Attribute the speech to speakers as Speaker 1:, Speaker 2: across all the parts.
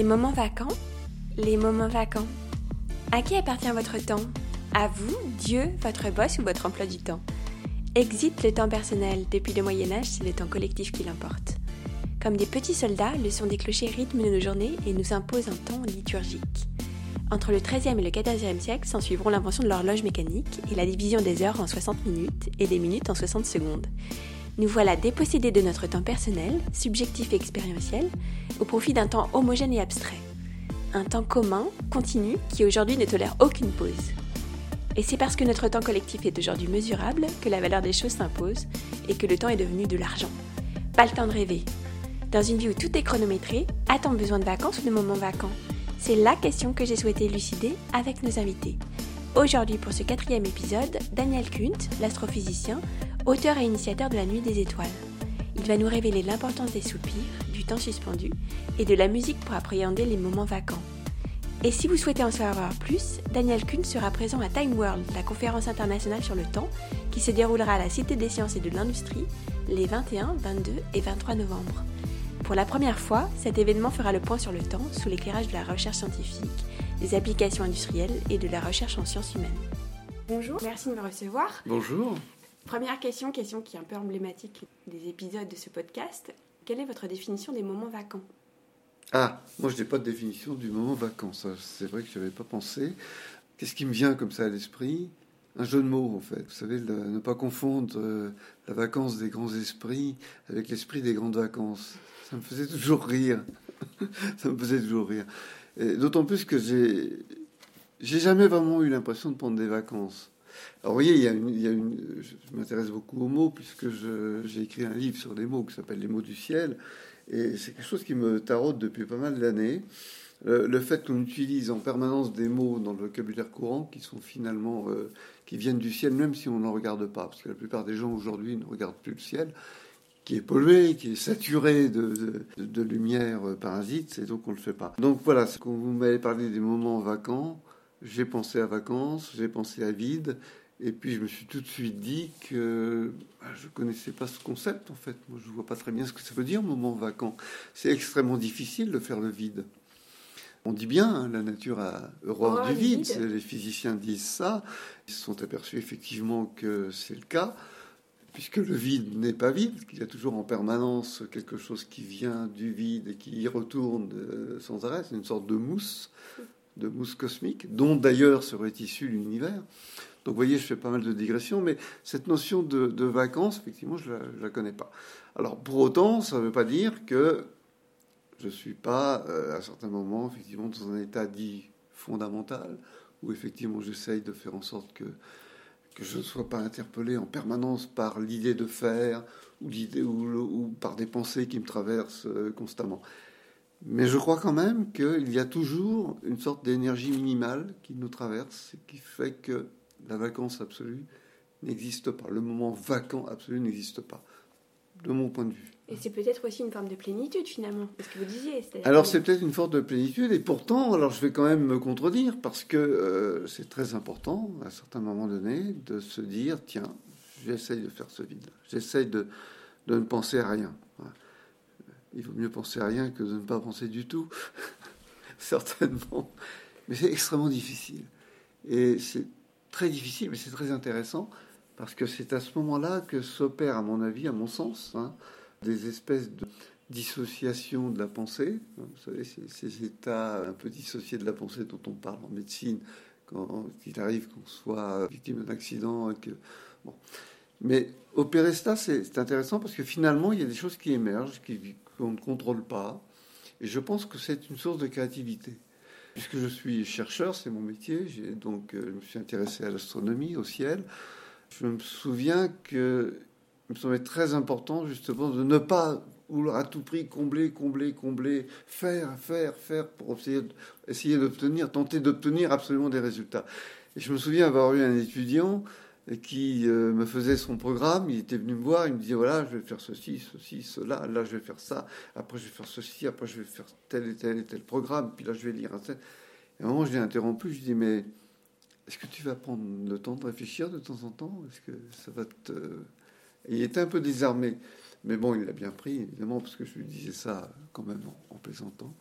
Speaker 1: Les moments vacants Les moments vacants. À qui appartient votre temps? À vous, Dieu, votre boss ou votre emploi du temps? Exit le temps personnel. Depuis le Moyen Âge, c'est le temps collectif qui l'emporte. Comme des petits soldats, le son des clochers rythme nos journées et nous impose un temps liturgique. Entre le XIIIe et le XIVe siècle s'ensuivront l'invention de l'horloge mécanique et la division des heures en 60 minutes et des minutes en 60 secondes. Nous voilà dépossédés de notre temps personnel, subjectif et expérientiel, au profit d'un temps homogène et abstrait. Un temps commun, continu, qui aujourd'hui ne tolère aucune pause. Et c'est parce que notre temps collectif est aujourd'hui mesurable que la valeur des choses s'impose et que le temps est devenu de l'argent. Pas le temps de rêver. Dans une vie où tout est chronométré, a-t-on besoin de vacances ou de moments vacants? C'est la question que j'ai souhaité élucider avec nos invités. Aujourd'hui, pour ce quatrième épisode, Daniel Kunt, l'astrophysicien, auteur et initiateur de la Nuit des Étoiles. Il va nous révéler l'importance des soupirs, du temps suspendu et de la musique pour appréhender les moments vacants. Et si vous souhaitez en savoir plus, Daniel Kuhn sera présent à Time World, la conférence internationale sur le temps, qui se déroulera à la Cité des sciences et de l'industrie les 21, 22 et 23 novembre. Pour la première fois, cet événement fera le point sur le temps sous l'éclairage de la recherche scientifique, des applications industrielles et de la recherche en sciences humaines. Bonjour, merci de me recevoir.
Speaker 2: Bonjour.
Speaker 1: Première question, question qui est un peu emblématique des épisodes de ce podcast. Quelle est votre définition des moments vacants?
Speaker 2: Ah, moi je n'ai pas de définition du moment vacant. C'est vrai que je n'avais pas pensé. Qu'est-ce qui me vient comme ça à l'esprit? Un jeu de mots en fait. Vous savez, ne pas confondre euh, la vacance des grands esprits avec l'esprit des grandes vacances. Ça me faisait toujours rire. ça me faisait toujours rire. D'autant plus que j'ai jamais vraiment eu l'impression de prendre des vacances. Alors, vous voyez, il y a une, je m'intéresse beaucoup aux mots, puisque j'ai écrit un livre sur les mots qui s'appelle Les mots du ciel. Et c'est quelque chose qui me taraude depuis pas mal d'années. Le, fait qu'on utilise en permanence des mots dans le vocabulaire courant qui sont finalement, euh, qui viennent du ciel, même si on n'en regarde pas, parce que la plupart des gens aujourd'hui ne regardent plus le ciel, qui est pollué, qui est saturé de, de, lumière parasite, et donc on ne le fait pas. Donc voilà, quand vous m'avez parlé des moments vacants, j'ai pensé à vacances, j'ai pensé à vide, et puis je me suis tout de suite dit que bah, je connaissais pas ce concept en fait. Moi, je vois pas très bien ce que ça veut dire moment vacant. C'est extrêmement difficile de faire le vide. On dit bien, hein, la nature a horreur du vide. Les physiciens disent ça. Ils se sont aperçus effectivement que c'est le cas, puisque le vide n'est pas vide, qu'il y a toujours en permanence quelque chose qui vient du vide et qui y retourne euh, sans arrêt. C'est une sorte de mousse de mousse cosmique, dont d'ailleurs serait issu l'univers. Donc vous voyez, je fais pas mal de digressions, mais cette notion de, vacances, effectivement, je ne la, connais pas. Alors pour autant, ça ne veut pas dire que je ne suis pas, euh, à certains moments, effectivement, dans un état dit fondamental, où effectivement j'essaye de faire en sorte que, que je ne sois pas interpellé en permanence par l'idée de faire, ou, ou, par des pensées qui me traversent euh, constamment. Mais je crois quand même qu'il y a toujours une sorte d'énergie minimale qui nous traverse et qui fait que la vacance absolue n'existe pas. Le moment vacant absolu n'existe pas, de mon point de vue.
Speaker 1: Et c'est peut-être aussi une forme de plénitude finalement, ce que vous disiez.
Speaker 2: Alors c'est peut-être une forme de plénitude, et pourtant, alors je vais quand même me contredire, parce que euh, c'est très important, à un certain moment donné, de se dire, tiens, j'essaye de faire ce vide, j'essaye de, de ne penser à rien il vaut mieux penser à rien que de ne pas penser du tout, certainement. Mais c'est extrêmement difficile. Et c'est très difficile, mais c'est très intéressant, parce que c'est à ce moment-là que s'opèrent, à mon avis, à mon sens, hein, des espèces de dissociation de la pensée. Vous savez, ces, états un peu dissociés de la pensée dont on parle en médecine, quand il arrive qu'on soit victime d'un accident. Que, bon. Mais opérer ça, c'est intéressant parce que finalement, il y a des choses qui émergent, qui, qu'on ne contrôle pas. Et je pense que c'est une source de créativité. Puisque je suis chercheur, c'est mon métier, j'ai donc, euh, je me suis intéressé à l'astronomie, au ciel. Je me souviens que il me semblait très important justement de ne pas vouloir à tout prix combler, combler, combler, faire, faire, faire pour essayer, essayer d'obtenir, tenter d'obtenir absolument des résultats. Et je me souviens avoir eu un étudiant qui euh, me faisait son programme. Il était venu me voir, il me disait voilà, je vais faire ceci, ceci, cela, là je vais faire ça, après je vais faire ceci, après je vais faire tel et tel et tel programme, puis là je vais lire un tel. Et à un moment, je l'ai interrompu, je lui dis mais est-ce que tu vas prendre le temps de réfléchir de temps en temps? Est-ce que ça va te. il était un peu désarmé. Mais bon, il l'a bien pris, évidemment, parce que je lui disais ça quand même en, plaisantant.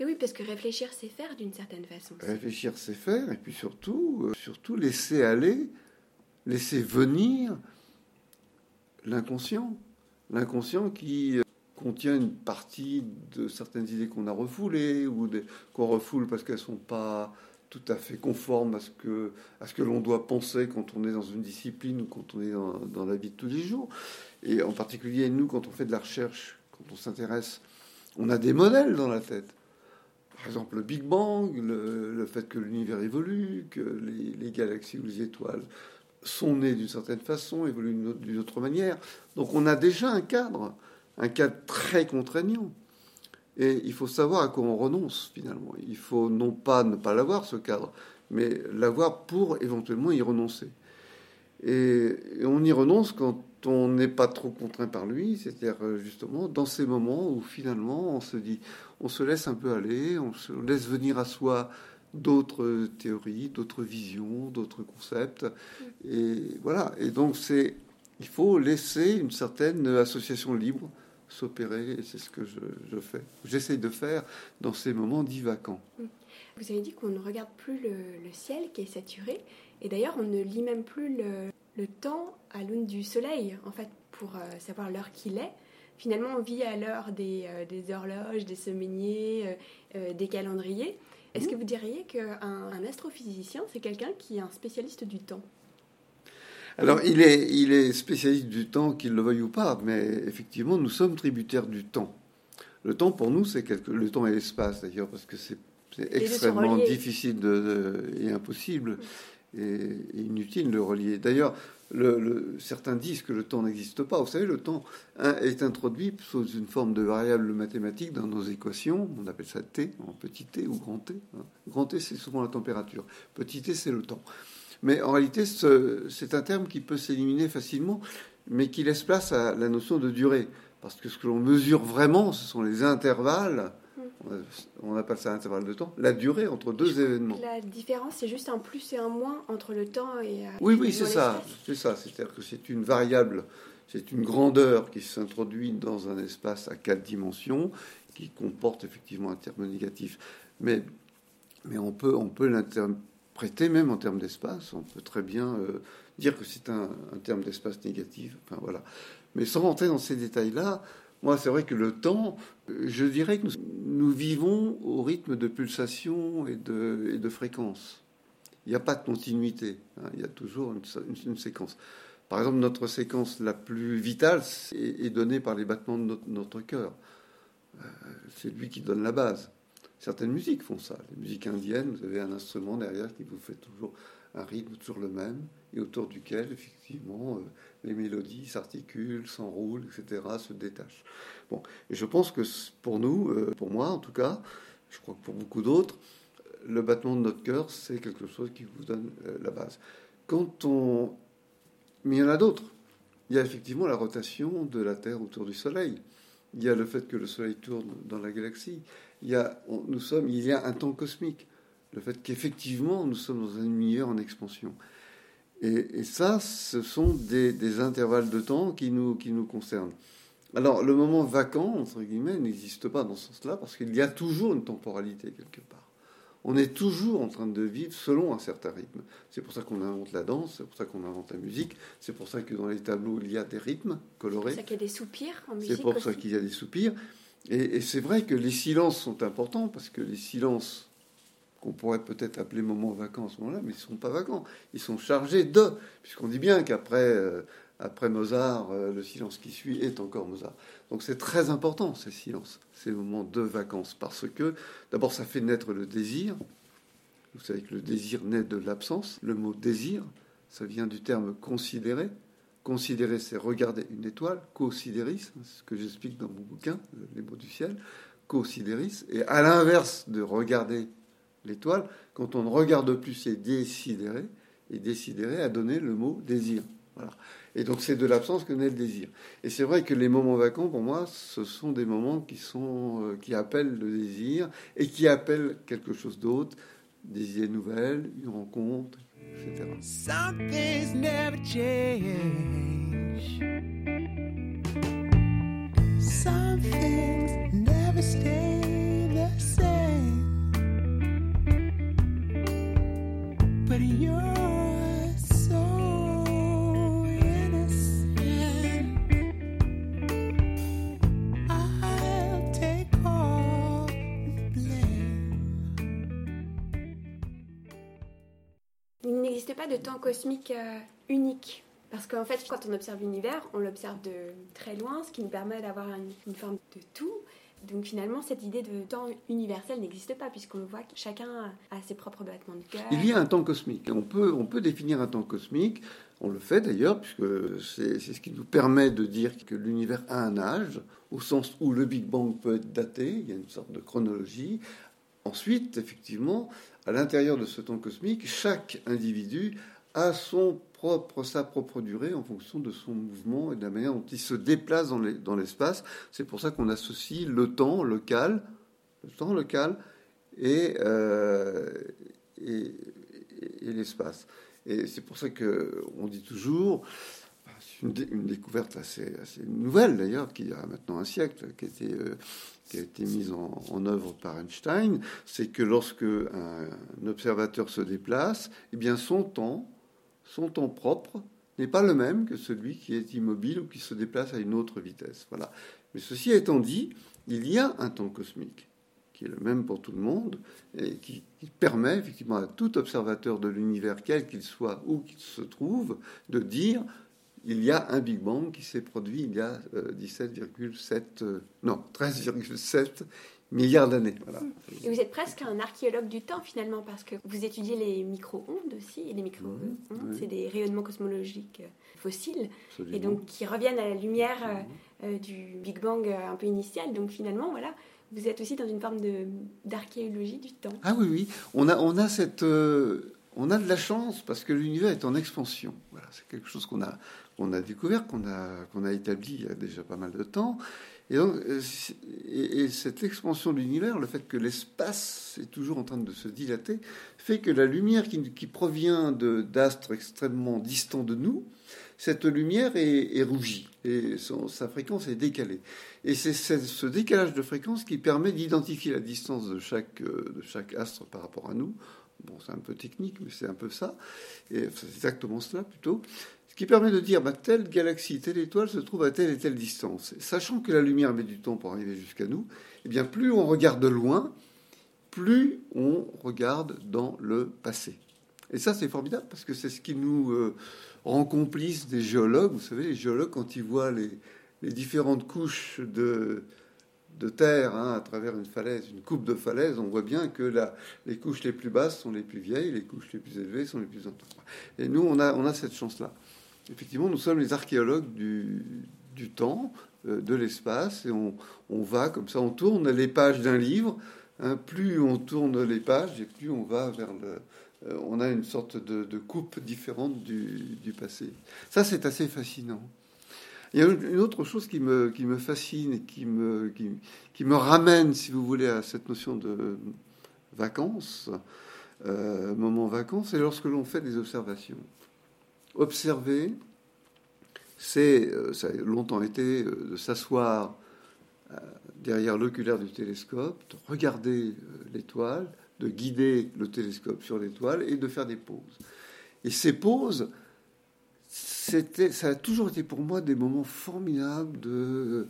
Speaker 1: oui, parce que réfléchir, c'est faire d'une certaine façon.
Speaker 2: Réfléchir, c'est faire, et puis surtout, euh, surtout laisser aller, laisser venir l'inconscient. L'inconscient qui euh, contient une partie de certaines idées qu'on a refoulées, ou qu'on refoule parce qu'elles ne sont pas tout à fait conformes à ce que, que l'on doit penser quand on est dans une discipline ou quand on est dans, dans la vie de tous les jours. Et en particulier, nous, quand on fait de la recherche, quand on s'intéresse, on a des modèles dans la tête. Par exemple, le Big Bang, le, fait que l'univers évolue, que les, galaxies ou les étoiles sont nées d'une certaine façon, évoluent d'une autre manière. Donc on a déjà un cadre, un cadre très contraignant. Et il faut savoir à quoi on renonce finalement. Il faut non pas ne pas l'avoir, ce cadre, mais l'avoir pour éventuellement y renoncer. Et, on y renonce quand on n'est pas trop contraint par lui, c'est-à-dire euh, justement dans ces moments où finalement on se dit, on se laisse un peu aller, on se laisse venir à soi d'autres théories, d'autres visions, d'autres concepts. Et voilà. Et donc c'est, il faut laisser une certaine association libre s'opérer, et c'est ce que je, fais. J'essaie de faire dans ces moments dits vacants.
Speaker 1: Vous avez dit qu'on ne regarde plus le, ciel qui est saturé, et d'ailleurs on ne lit même plus le, temps à l'aune du soleil, en fait, pour euh, savoir l'heure qu'il est. Finalement, on vit à l'heure des, euh, horloges, des semainiers, euh, des calendriers. Est-ce que vous diriez qu'un un astrophysicien, c'est quelqu'un qui est un spécialiste du temps?
Speaker 2: Alors, il est, il est spécialiste du temps, qu'il le veuille ou pas, mais effectivement, nous sommes tributaires du temps. Le temps, pour nous, c'est quelque... le temps et l'espace, d'ailleurs, parce que c'est extrêmement difficile et impossible et, inutile de relier. D'ailleurs, certains disent que le temps n'existe pas. Vous savez, le temps est introduit sous une forme de variable mathématique dans nos équations. On appelle ça t, en petit t ou grand t. Hein. Grand t, c'est souvent la température. Petit t, c'est le temps. Mais en réalité, c'est un terme qui peut s'éliminer facilement, mais qui laisse place à la notion de durée. Parce que ce que l'on mesure vraiment, ce sont les intervalles. On appelle ça intervalle de temps, la durée entre deux événements.
Speaker 1: La différence, c'est juste un plus et un moins entre le temps et. Euh,
Speaker 2: oui, oui, c'est ça. C'est ça. C'est-à-dire que c'est une variable, c'est une grandeur qui s'introduit dans un espace à quatre dimensions, qui comporte effectivement un terme négatif. Mais, mais on peut, on peut prêter même en termes d'espace. On peut très bien euh, dire que c'est un, terme d'espace négatif. Enfin, voilà. Mais sans rentrer dans ces détails-là, moi, c'est vrai que le temps, je dirais que nous, vivons au rythme de pulsation et de, et de fréquence. Il n'y a pas de continuité. Hein. il y a toujours une, séquence. Par exemple, notre séquence la plus vitale est, donnée par les battements de notre, notre cœur. Euh, c'est lui qui donne la base. Certaines musiques font ça. Les musiques indiennes, vous avez un instrument derrière qui vous fait toujours un rythme toujours le même et autour duquel, effectivement, euh, les mélodies s'articulent, s'enroulent, etc., se détachent. Bon, et je pense que pour nous, euh, pour moi en tout cas, je crois que pour beaucoup d'autres, le battement de notre cœur, c'est quelque chose qui vous donne euh, la base. Quand on... Mais il y en a d'autres. Il y a effectivement la rotation de la Terre autour du Soleil. Il y a le fait que le Soleil tourne dans la galaxie il y a, nous sommes, il y a un temps cosmique. Le fait qu'effectivement, nous sommes dans un univers en expansion. Et, ça, ce sont des, intervalles de temps qui nous, qui nous concernent. Alors, le moment vacant, entre guillemets, n'existe pas dans ce sens-là, parce qu'il y a toujours une temporalité quelque part. On est toujours en train de vivre selon un certain rythme. C'est pour ça qu'on invente la danse, c'est pour ça qu'on invente la musique, c'est pour ça que dans les tableaux, il y a des rythmes colorés.
Speaker 1: C'est pour ça qu'il y a des soupirs en musique.
Speaker 2: C'est pour ça qu'il y a des soupirs. Et, c'est vrai que les silences sont importants parce que les silences qu'on pourrait peut-être appeler moments vacants à ce moment-là, mais ils ne sont pas vacants. Ils sont chargés de, puisqu'on dit bien qu'après euh, après Mozart, euh, le silence qui suit est encore Mozart. Donc c'est très important ces silences, ces moments de vacances, parce que d'abord ça fait naître le désir. Vous savez que le désir naît de l'absence. Le mot désir, ça vient du terme considérer. Considérer, c'est regarder une étoile. Considéris, c'est ce que j'explique dans mon bouquin, Les mots du ciel. Considéris. Et à l'inverse de regarder l'étoile, quand on ne regarde plus, c'est décidérer. Et décidérer a donné le mot désir. Et donc c'est de l'absence que naît le désir. Et c'est vrai que les moments vacants, pour moi, ce sont des moments qui, sont, euh, qui appellent le désir et qui appellent quelque chose d'autre, des idées nouvelles, une rencontre, etc.
Speaker 1: de temps cosmique euh, unique. Parce qu'en fait, quand on observe l'univers, on l'observe de très loin, ce qui nous permet d'avoir une, forme de tout. Donc finalement, cette idée de temps universel n'existe pas, puisqu'on voit que chacun a ses propres battements de cœur.
Speaker 2: Il y a un temps cosmique. On peut, on peut définir un temps cosmique. On le fait d'ailleurs, puisque c'est ce qui nous permet de dire que l'univers a un âge, au sens où le Big Bang peut être daté. Il y a une sorte de chronologie. Ensuite, effectivement, à l'intérieur de ce temps cosmique, chaque individu a son propre, sa propre durée en fonction de son mouvement et de la manière dont il se déplace dans les- dans l'espace. C'est pour ça qu'on associe le temps local, le temps local et, euh, et, l'espace. Et c'est pour ça que on dit toujours, une, une découverte assez, nouvelle d'ailleurs, qui a maintenant un siècle, qui a été, euh, qui a été mise en, œuvre par Einstein, c'est que lorsque un, observateur se déplace, eh bien son temps, son temps propre, n'est pas le même que celui qui est immobile ou qui se déplace à une autre vitesse. Voilà. Mais ceci étant dit, il y a un temps cosmique qui est le même pour tout le monde et qui permet effectivement à tout observateur de l'univers, quel qu'il soit, où qu'il se trouve, de dire il y a un Big Bang qui s'est produit il y a euh, 17,7 euh, non 13,7 milliards d'années. Voilà.
Speaker 1: Et vous êtes presque un archéologue du temps finalement, parce que vous étudiez les micro-ondes aussi. Et les micro-ondes,
Speaker 2: oui.
Speaker 1: c'est des rayonnements cosmologiques euh, fossiles,
Speaker 2: Absolument.
Speaker 1: et donc qui reviennent à la lumière euh, euh, du Big Bang euh, un peu initial. Donc finalement, voilà, vous êtes aussi dans une forme d'archéologie du temps.
Speaker 2: Ah oui, oui. On a, on a cette, euh, on a de la chance parce que l'univers est en expansion. C'est quelque chose qu'on a, découvert, qu'on a, établi il y a déjà pas mal de temps. Et donc, euh, cette expansion de l'univers, le fait que l'espace est toujours en train de se dilater, fait que la lumière qui, provient d'astres extrêmement distants de nous, cette lumière est, rougie et sa fréquence est décalée. Et c'est ce décalage de fréquence qui permet d'identifier la distance de chaque, euh, de chaque astre par rapport à nous. Bon, c'est un peu technique, mais c'est un peu ça. Et c'est exactement cela plutôt. Ce qui permet de dire, bah, telle galaxie, telle étoile se trouve à telle et telle distance. Sachant que la lumière met du temps pour arriver jusqu'à nous, eh bien, plus on regarde de loin, plus on regarde dans le passé. Et ça, c'est formidable parce que c'est ce qui nous euh, rend complices des géologues. Vous savez, les géologues, quand ils voient les, les différentes couches de, de terre hein, à travers une falaise, une coupe de falaise, on voit bien que les couches les plus basses sont les plus vieilles, les couches les plus élevées sont les plus anciennes. Et nous, on a, on a cette chance-là. Effectivement, nous sommes les archéologues du, du temps, euh, de l'espace, et on, on va comme ça, on tourne les pages d'un livre. hein, plus on tourne les pages, et plus on va vers le. euh, on a une sorte de, de coupe différente du, du passé. Ça, c'est assez fascinant. Il y a une autre chose qui me, fascine et qui me, ramène, si vous voulez, à cette notion de vacances, euh, moment vacances, c'est lorsque l'on fait des observations. Observer, c'est, euh, ça a longtemps été euh, de s'asseoir derrière l'oculaire du télescope, de regarder l'étoile, de guider le télescope sur l'étoile et de faire des pauses. Et ces pauses, c'était, ça a toujours été pour moi des moments formidables de,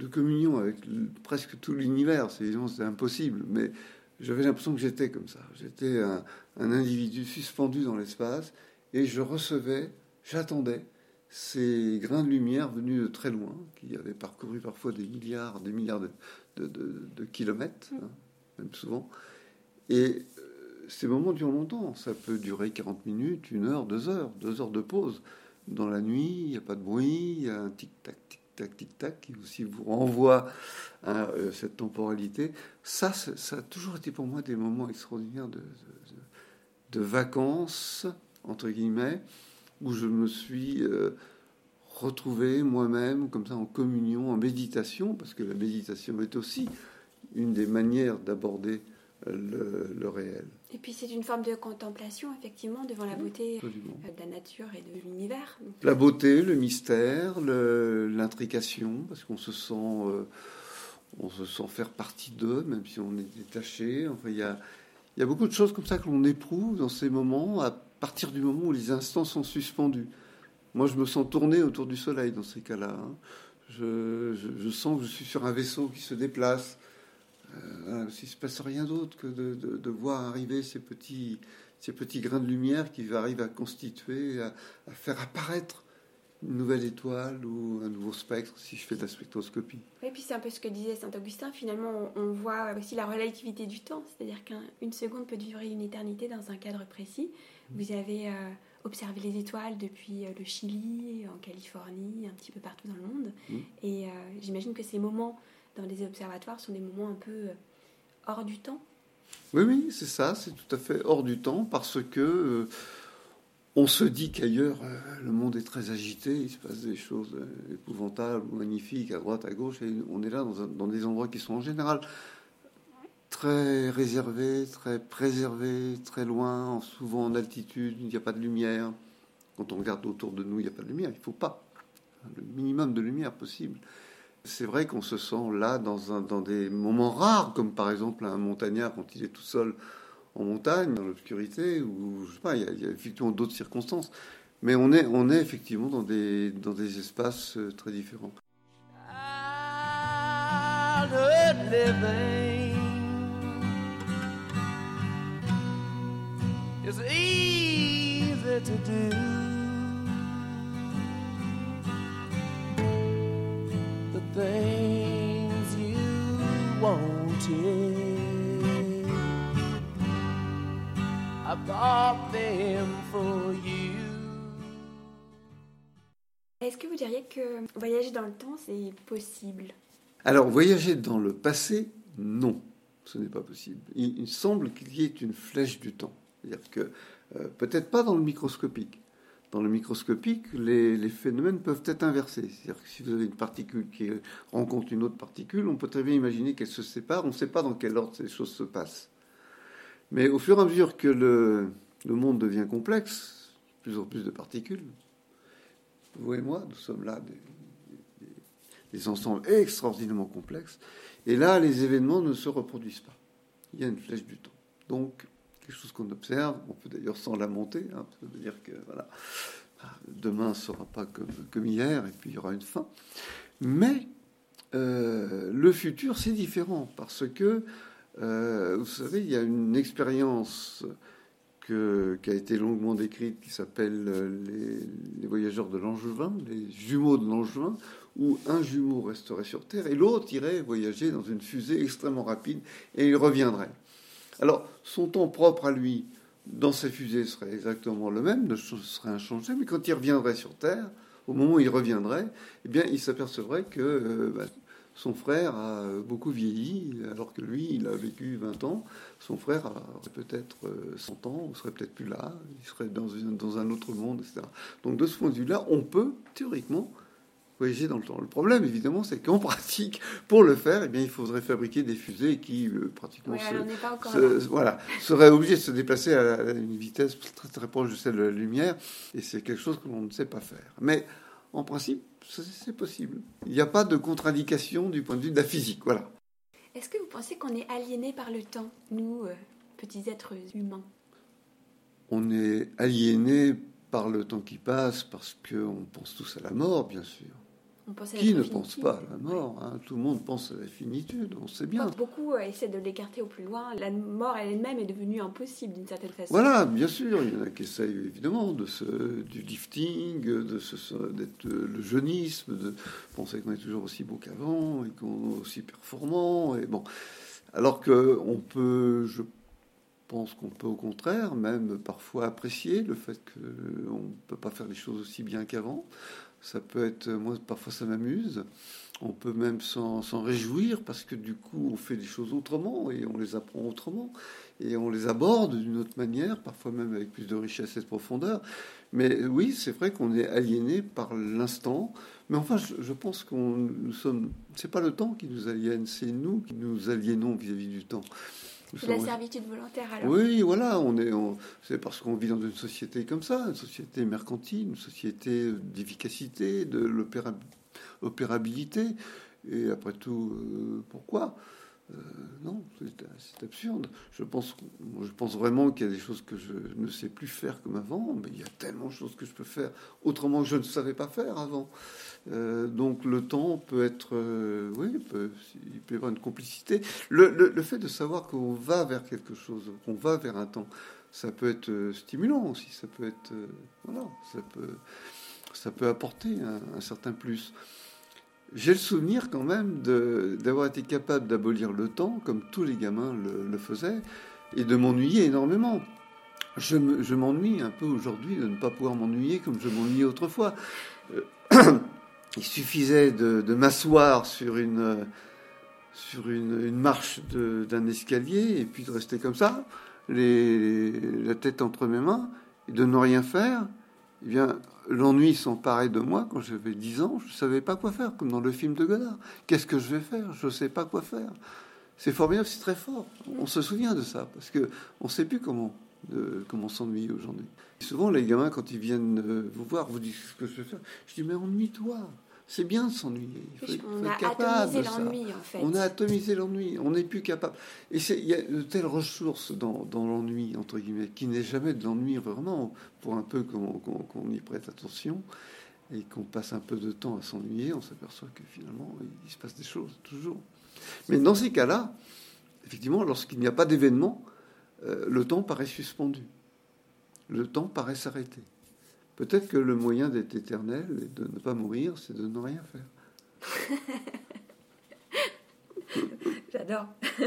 Speaker 2: de communion avec presque tout l'univers. C'est c'est impossible, mais j'avais l'impression que j'étais comme ça. J'étais un, individu suspendu dans l'espace et je recevais, j'attendais ces grains de lumière venus de très loin, qui avaient parcouru parfois des milliards, des milliards de, de- kilomètres, hein, même souvent. Et ces moments durent longtemps. Ça peut durer 40 minutes, une heure, deux heures, deux heures de pause. Dans la nuit, il n'y a pas de bruit, il y a un tic-tac, tic-tac, tic-tac qui aussi vous renvoie à euh, cette temporalité. Ça, ça a toujours été pour moi des moments extraordinaires de, de- vacances, entre guillemets, où je me suis euh, retrouvé moi-même comme ça en communion, en méditation, parce que la méditation est aussi une des manières d'aborder euh, le réel.
Speaker 1: Et puis c'est une forme de contemplation, effectivement, devant la beauté
Speaker 2: Absolument.
Speaker 1: euh, de la nature et de l'univers.
Speaker 2: La beauté, le mystère, l'intrication, parce qu'on se sent, euh, on se sent faire partie d'eux, même si on est détaché. Enfin, il y a, Il y a beaucoup de choses comme ça que l'on éprouve dans ces moments, à partir du moment où les instants sont suspendus. Moi, je me sens tourner autour du soleil dans ces cas-là. hein. Je, je- je sens que je suis sur un vaisseau qui se déplace. Euh, S'il ne se passe rien d'autre que de, de- de voir arriver ces petits, ces petits grains de lumière qui arrivent à constituer, à, à faire apparaître une nouvelle étoile ou un nouveau spectre, si je fais de la spectroscopie.
Speaker 1: Oui, puis c'est un peu ce que disait Saint Augustin. Finalement, on, on voit aussi la relativité du temps, c'est-à-dire qu'une seconde peut durer une éternité dans un cadre précis. Vous avez euh, observé les étoiles depuis euh, le Chili, en Californie, un petit peu partout dans le monde.
Speaker 2: Mm.
Speaker 1: Et euh, j'imagine que ces moments dans les observatoires sont des moments un peu euh, hors du temps?
Speaker 2: Oui, oui, c'est ça, c'est tout à fait hors du temps parce que euh, on se dit qu'ailleurs euh, le monde est très agité, il se passe des choses euh, épouvantables ou magnifiques à droite, à gauche, et on est là dans, dans des endroits qui sont en général très réservés, très préservés, très loin, souvent en altitude, il n'y a pas de lumière. Quand on regarde autour de nous, il n'y a pas de lumière, il ne faut pas. Le minimum de lumière possible. C'est vrai qu'on se sent là dans, des moments rares, comme par exemple un montagnard quand il est tout seul en montagne, dans l'obscurité, ou je sais pas, il y a, effectivement d'autres circonstances. Mais on est, effectivement dans des, espaces euh, très différents.
Speaker 3: is easy to do. Things you wanted, I bought them for you.
Speaker 1: Est-ce que vous diriez que voyager dans le temps, c'est possible?
Speaker 2: Alors, voyager dans le passé, non, ce n'est pas possible. Il, il semble qu'il y ait une flèche du temps. C'est-à-dire que, euh, peut-être pas dans le microscopique. Dans le microscopique, les, phénomènes peuvent être inversés. C'est-à-dire que si vous avez une particule qui rencontre une autre particule, on peut très bien imaginer qu'elles se séparent. On ne sait pas dans quel ordre ces choses se passent. Mais au fur et à mesure que le, monde devient complexe, plus en plus de particules, vous et moi, nous sommes là des- des ensembles extraordinairement complexes. Et là, les événements ne se reproduisent pas. Il y a une flèche du temps. Donc, chose qu'on observe, on peut d'ailleurs s'en lamenter, hein, ça veut dire que voilà, demain ne sera pas comme, hier, et puis il y aura une fin. Mais euh, le futur, c'est différent, parce que, euh, vous savez, il y a une expérience que- qui a été longuement décrite, qui s'appelle euh, les voyageurs de Langevin, les jumeaux de Langevin, où un jumeau resterait sur Terre et l'autre irait voyager dans une fusée extrêmement rapide et il reviendrait. Alors, son temps propre à lui dans sa fusée serait exactement le même, ne serait inchangé, mais quand il reviendrait sur Terre, au moment où il reviendrait, eh bien, il s'apercevrait que euh, bah, son frère a beaucoup vieilli, alors que lui, il a vécu 20 ans. Son frère aurait peut-être euh, 100 ans, ou serait peut-être plus là, il serait dans, dans un autre monde, etc. Donc, de ce point de vue-là, on peut, théoriquement, voyager dans le temps. Le problème, évidemment, c'est qu'en pratique, pour le faire, eh bien, il faudrait fabriquer des fusées qui, euh, pratiquement,
Speaker 1: Ouais,
Speaker 2: se- se- voilà, serait obligé de se déplacer à, à une vitesse très, très proche de celle de la lumière, et c'est quelque chose que l'on ne sait pas faire. Mais en principe, c'est possible. Il n'y a pas de contre-indication du point de vue de la physique. Voilà.
Speaker 1: Est-ce que vous pensez qu'on est aliéné par le temps, nous, euh, petits êtres humains?
Speaker 2: On est aliéné par le temps qui passe parce qu'on pense tous à la mort, bien sûr.
Speaker 1: On pense à
Speaker 2: Qui ne pense pas à la mort hein Tout le monde pense à la finitude, on sait bien.
Speaker 1: Quand beaucoup euh, essaient de l'écarter au plus loin, la mort elle-même est devenue impossible d'une certaine façon.
Speaker 2: Voilà, bien sûr, il y en a qui essayent évidemment de du lifting, de d'être euh, le jeunisme, de penser qu'on est toujours aussi beau qu'avant et qu'on est aussi performant. Et bon, alors que on peut, je pense qu'on peut au contraire même parfois apprécier le fait qu'on ne peut pas faire les choses aussi bien qu'avant. Ça peut être, moi parfois ça m'amuse. On peut même s'en réjouir parce que du coup on fait les choses autrement et on les apprend autrement et on les aborde d'une autre manière, parfois même avec plus de richesse et de profondeur. Mais oui, c'est vrai qu'on est aliéné par l'instant. Mais enfin, je, je pense qu'on nous sommes. C'est pas le temps qui nous aliène, c'est nous qui nous aliénons vis-à-vis du temps.
Speaker 1: La servitude volontaire alors.
Speaker 2: oui, voilà, on est, on- c'est parce qu'on vit dans une société comme ça, une société mercantile, une société d'efficacité, de l'opéra- l'opérabilité. Et après tout, euh, pourquoi? Euh, non, c'est absurde. Je pense, je pense vraiment qu'il y a des choses que je ne sais plus faire comme avant, mais il y a tellement de choses que je peux faire autrement que je ne savais pas faire avant. Euh, donc le temps peut être, euh, oui, il peut, y avoir une complicité. Le, fait de savoir qu'on va vers quelque chose, qu'on va vers un temps, ça peut être stimulant aussi. Ça peut être, voilà, ça peut, ça peut apporter un certain plus. J'ai le souvenir quand même d'avoir été capable d'abolir le temps, comme tous les gamins le, faisaient, et de m'ennuyer énormément. Je me- je m'ennuie un peu aujourd'hui de ne pas pouvoir m'ennuyer comme je m'ennuyais autrefois. Euh, il suffisait de, de m'asseoir sur une, sur une, marche d'un escalier et puis de rester comme ça, la tête entre mes mains, et de ne rien faire. Eh bien, l'ennui s'emparait de moi quand j'avais 10 ans. Je ne savais pas quoi faire, comme dans le film de Godard. Qu'est-ce que je vais faire? Je ne sais pas quoi faire. C'est formidable, c'est très fort. On se souvient de ça, parce que on ne sait plus comment, de- comment s'ennuyer aujourd'hui. Souvent, les gamins, quand ils viennent euh, vous voir, vous disent ce que je vais faire? Je dis, mais ennuie-toi. C'est bien de s'ennuyer. Il faut,
Speaker 1: On
Speaker 2: être
Speaker 1: a
Speaker 2: capable
Speaker 1: atomisé l'ennui, en fait.
Speaker 2: On a atomisé l'ennui, on n'est plus capable. Et il y a de telles ressources dans, dans l'ennui, entre guillemets, qui n'est jamais de l'ennui vraiment, pour un peu qu'on y prête attention et qu'on passe un peu de temps à s'ennuyer, on s'aperçoit que finalement, il se passe des choses, toujours. Mais dans ces cas-là, effectivement, lorsqu'il n'y a pas d'événement, euh, le temps paraît suspendu. Le temps paraît s'arrêter. Peut-être que le moyen d'être éternel et de ne pas mourir, c'est de ne rien faire.
Speaker 1: J'adore.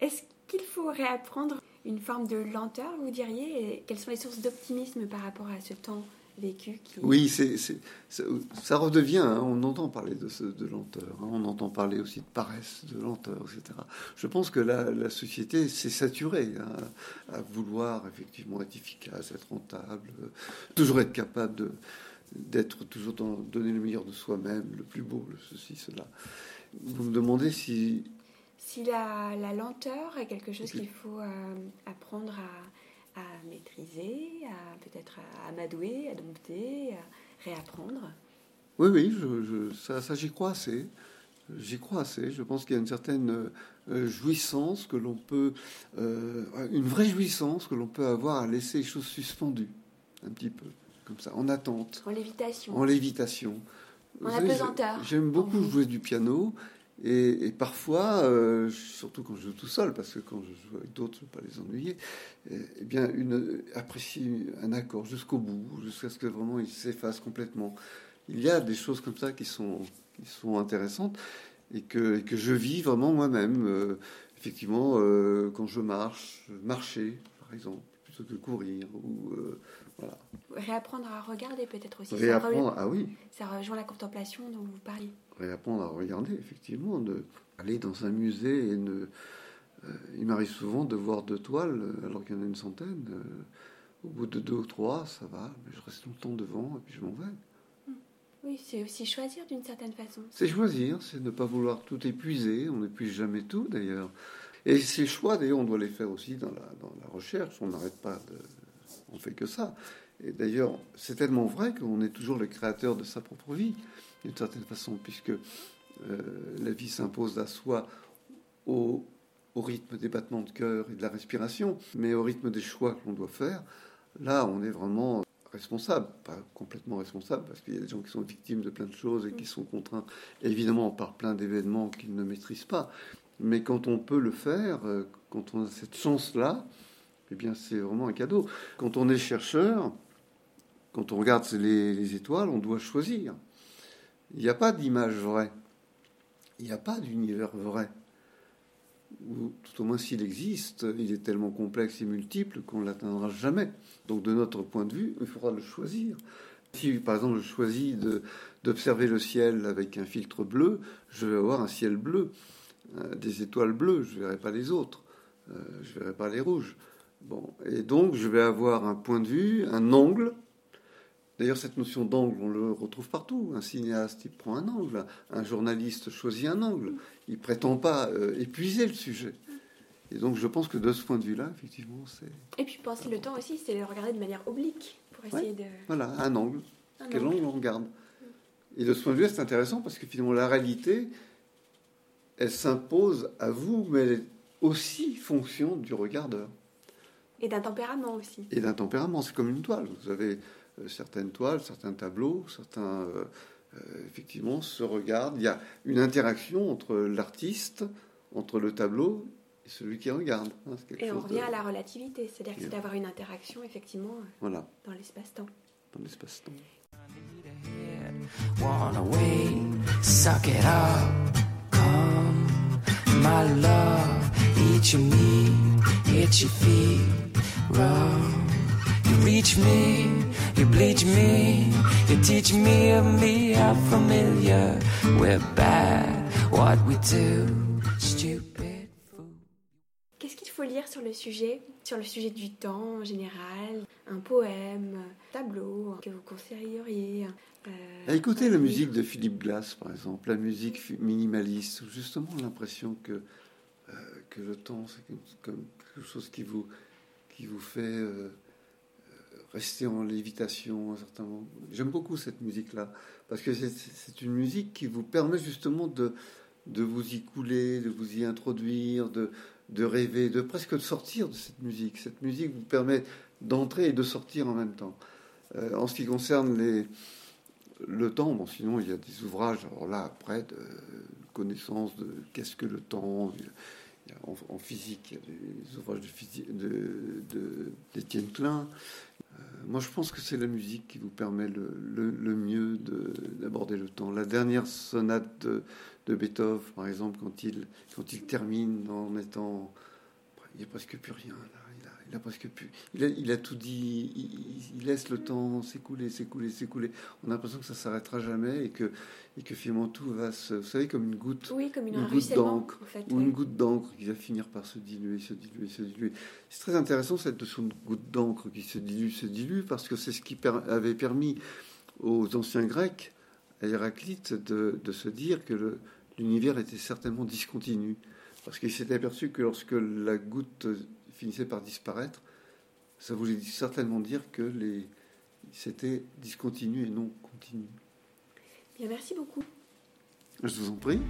Speaker 1: Est-ce qu'il faut réapprendre une forme de lenteur, vous diriez et Quelles sont les sources d'optimisme par rapport à ce temps vécu qui...
Speaker 2: Oui, c'est, c'est- ça, ça redevient, hein, on entend parler de, ce- de lenteur, hein, on entend parler aussi de paresse, de lenteur, etc. Je pense que la, la société s'est saturée hein, à vouloir effectivement être efficace, être rentable, euh, toujours être capable de, d'être toujours dans, donner le meilleur de soi-même, le plus beau, le ceci, cela. Vous me demandez si
Speaker 1: Si la, la lenteur est quelque chose qu'il faut euh, apprendre à, à maîtriser, à peut-être à amadouer, à dompter, à réapprendre.
Speaker 2: Oui, oui, je, je- ça, ça j'y crois assez. J'y crois assez. Je pense qu'il y a une certaine euh, jouissance que l'on peut, euh, une vraie jouissance que l'on peut avoir à laisser les choses suspendues, un petit peu, comme ça, en attente,
Speaker 1: En lévitation.
Speaker 2: en lévitation.
Speaker 1: En apesanteur,
Speaker 2: j'ai- J'aime beaucoup jouer du piano. Et, et parfois, euh, surtout quand je joue tout seul, parce que quand je joue avec d'autres, je ne veux pas les ennuyer, eh, eh bien, une, apprécier un accord jusqu'au bout, jusqu'à ce que vraiment il s'efface complètement. Il y a des choses comme ça qui sont, qui sont intéressantes et que, et que je vis vraiment moi-même. Euh, effectivement, euh, quand je marche, marcher, par exemple, plutôt que courir, ou euh, voilà.
Speaker 1: Réapprendre à regarder peut-être aussi. Ça, re-
Speaker 2: Réapprendre, ah oui,
Speaker 1: ça rejoint la contemplation dont vous parliez.
Speaker 2: Réapprendre à regarder, effectivement, de aller dans un musée et ne. euh, il m'arrive souvent de voir deux toiles, euh, alors qu'il y en a une centaine. euh, au bout de deux ou trois, ça va, mais je reste longtemps devant et puis je m'en vais.
Speaker 1: Oui, c'est aussi choisir d'une certaine façon.
Speaker 2: C'est choisir, c'est ne pas vouloir tout épuiser. On n'épuise jamais tout, d'ailleurs. Et ces choix, d'ailleurs, on doit les faire aussi dans la, dans la recherche. On n'arrête pas de. On fait que ça. Et d'ailleurs, c'est tellement vrai qu'on est toujours le créateur de sa propre vie, d'une certaine façon, puisque euh, la vie s'impose à soi au, rythme des battements de cœur et de la respiration, mais au rythme des choix que l'on doit faire. Là, on est vraiment responsable, pas complètement responsable, parce qu'il y a des gens qui sont victimes de plein de choses et qui sont contraints, évidemment, par plein d'événements qu'ils ne maîtrisent pas. Mais quand on peut le faire, euh, quand on a cette chance-là, eh bien, c'est vraiment un cadeau. Quand on est chercheur, quand on regarde les, les étoiles, on doit choisir. Il n'y a pas d'image vraie. Il n'y a pas d'univers vrai. Ou tout au moins s'il existe, il est tellement complexe et multiple qu'on ne l'atteindra jamais. Donc de notre point de vue, il faudra le choisir. Si par exemple je choisis d'observer le ciel avec un filtre bleu, je vais avoir un ciel bleu, euh, des étoiles bleues, je ne verrai pas les autres, euh, je ne verrai pas les rouges. Bon, et donc je vais avoir un point de vue, un angle. D'ailleurs, cette notion d'angle, on le retrouve partout. Un cinéaste, il prend un angle. Un journaliste choisit un angle. Il prétend pas euh, épuiser le sujet. Et donc, je pense que de ce point de vue-là, effectivement, c'est
Speaker 1: Et puis penser le temps aussi, c'est le regarder de manière oblique pour essayer de.
Speaker 2: voilà un angle. Quel angle on regarde Et de ce point de vue, c'est intéressant parce que finalement, la réalité, elle s'impose à vous, mais elle est aussi fonction du regardeur
Speaker 1: Et d'un tempérament aussi.
Speaker 2: et d'un tempérament. C'est comme une toile. Vous avez certaines toiles, certains tableaux, certains euh, euh, effectivement se regardent. Il y a une interaction entre l'artiste, entre le tableau et celui qui regarde. hein. C'est quelque
Speaker 1: Et on
Speaker 2: chose de-
Speaker 1: revient à la relativité, c'est-à-dire que c'est d'avoir une interaction effectivement euh,
Speaker 2: Voilà,
Speaker 1: dans l'espace-temps.
Speaker 2: dans l'espace-temps.
Speaker 4: Wanna wait, suck it up, come, my love. Eat your meat, hit your feet, run. You reach me, you bleach me, you teach me of me. Familiar, we're bad, what we do, stupid fool.
Speaker 1: Qu'est-ce qu'il faut lire sur le sujet, sur le sujet du temps en général? Un poème, un tableau que vous conseilleriez euh,
Speaker 2: Ah, Écoutez la musique de Philippe Glass, par exemple, la musique minimaliste, justement l'impression que, euh, que le temps, c'est comme- comme quelque chose qui vous, qui vous fait euh, rester en lévitation à un certain moment. J'aime beaucoup cette musique-là, parce que c'est- une musique qui vous permet justement de, de vous y couler, de vous y introduire, de, de rêver, de presque de sortir de cette musique. Cette musique vous permet d'entrer et de sortir en même temps. Euh, en ce qui concerne les, le temps, bon, sinon il y a des ouvrages, alors là après, de connaissance de qu'est-ce que le temps. en, physique, il y a des ouvrages de physique de, de- d'Étienne Klein. Moi, je pense que c'est la musique qui vous permet le, le- mieux de- d'aborder le temps. La dernière sonate de, Beethoven, par exemple, quand il, quand il termine en étant. Il n'y a presque plus rien. Là. Il, a, presque plus. Il a, il a tout dit. Il, laisse le temps s'écouler, s'écouler, s'écouler. On a l'impression que ça s'arrêtera jamais et que, et que finalement tout va se. Vous savez, comme une goutte
Speaker 1: Oui, comme une,
Speaker 2: une
Speaker 1: un
Speaker 2: goutte d'encre
Speaker 1: en fait.
Speaker 2: ou une goutte d'encre qui va finir par se diluer, se diluer, se diluer. C'est très intéressant cette notion de goutte d'encre qui se dilue, se dilue, parce que c'est ce qui per- avait permis aux anciens Grecs, à Héraclite, de, de se dire que l'univers était certainement discontinu. Parce qu'il s'était aperçu que lorsque la goutte finissait par disparaître, ça voulait certainement dire que les, c'était discontinu et non continu.
Speaker 1: Bien, merci beaucoup.
Speaker 2: Je vous en prie.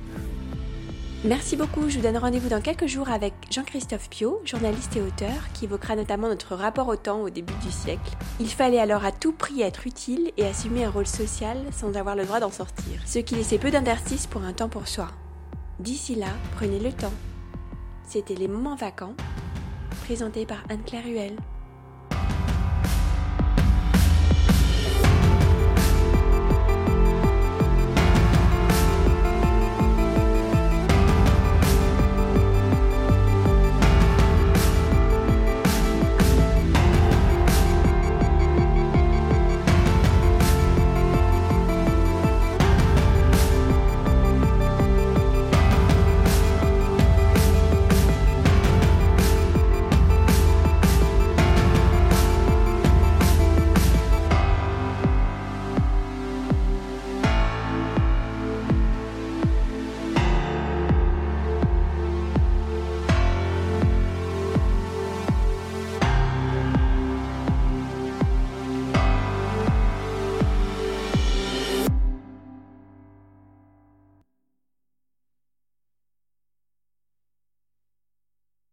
Speaker 1: Merci beaucoup. Je vous donne rendez-vous dans quelques jours avec Jean-Christophe Piot, journaliste et auteur, qui évoquera notamment notre rapport au temps au début du siècle. Il fallait alors à tout prix être utile et assumer un rôle social sans avoir le droit d'en sortir, ce qui laissait peu d'interstices pour un temps pour soi. D'ici là, prenez le temps. C'était Les Moments Vacants, présenté par Anne-Claire Huel.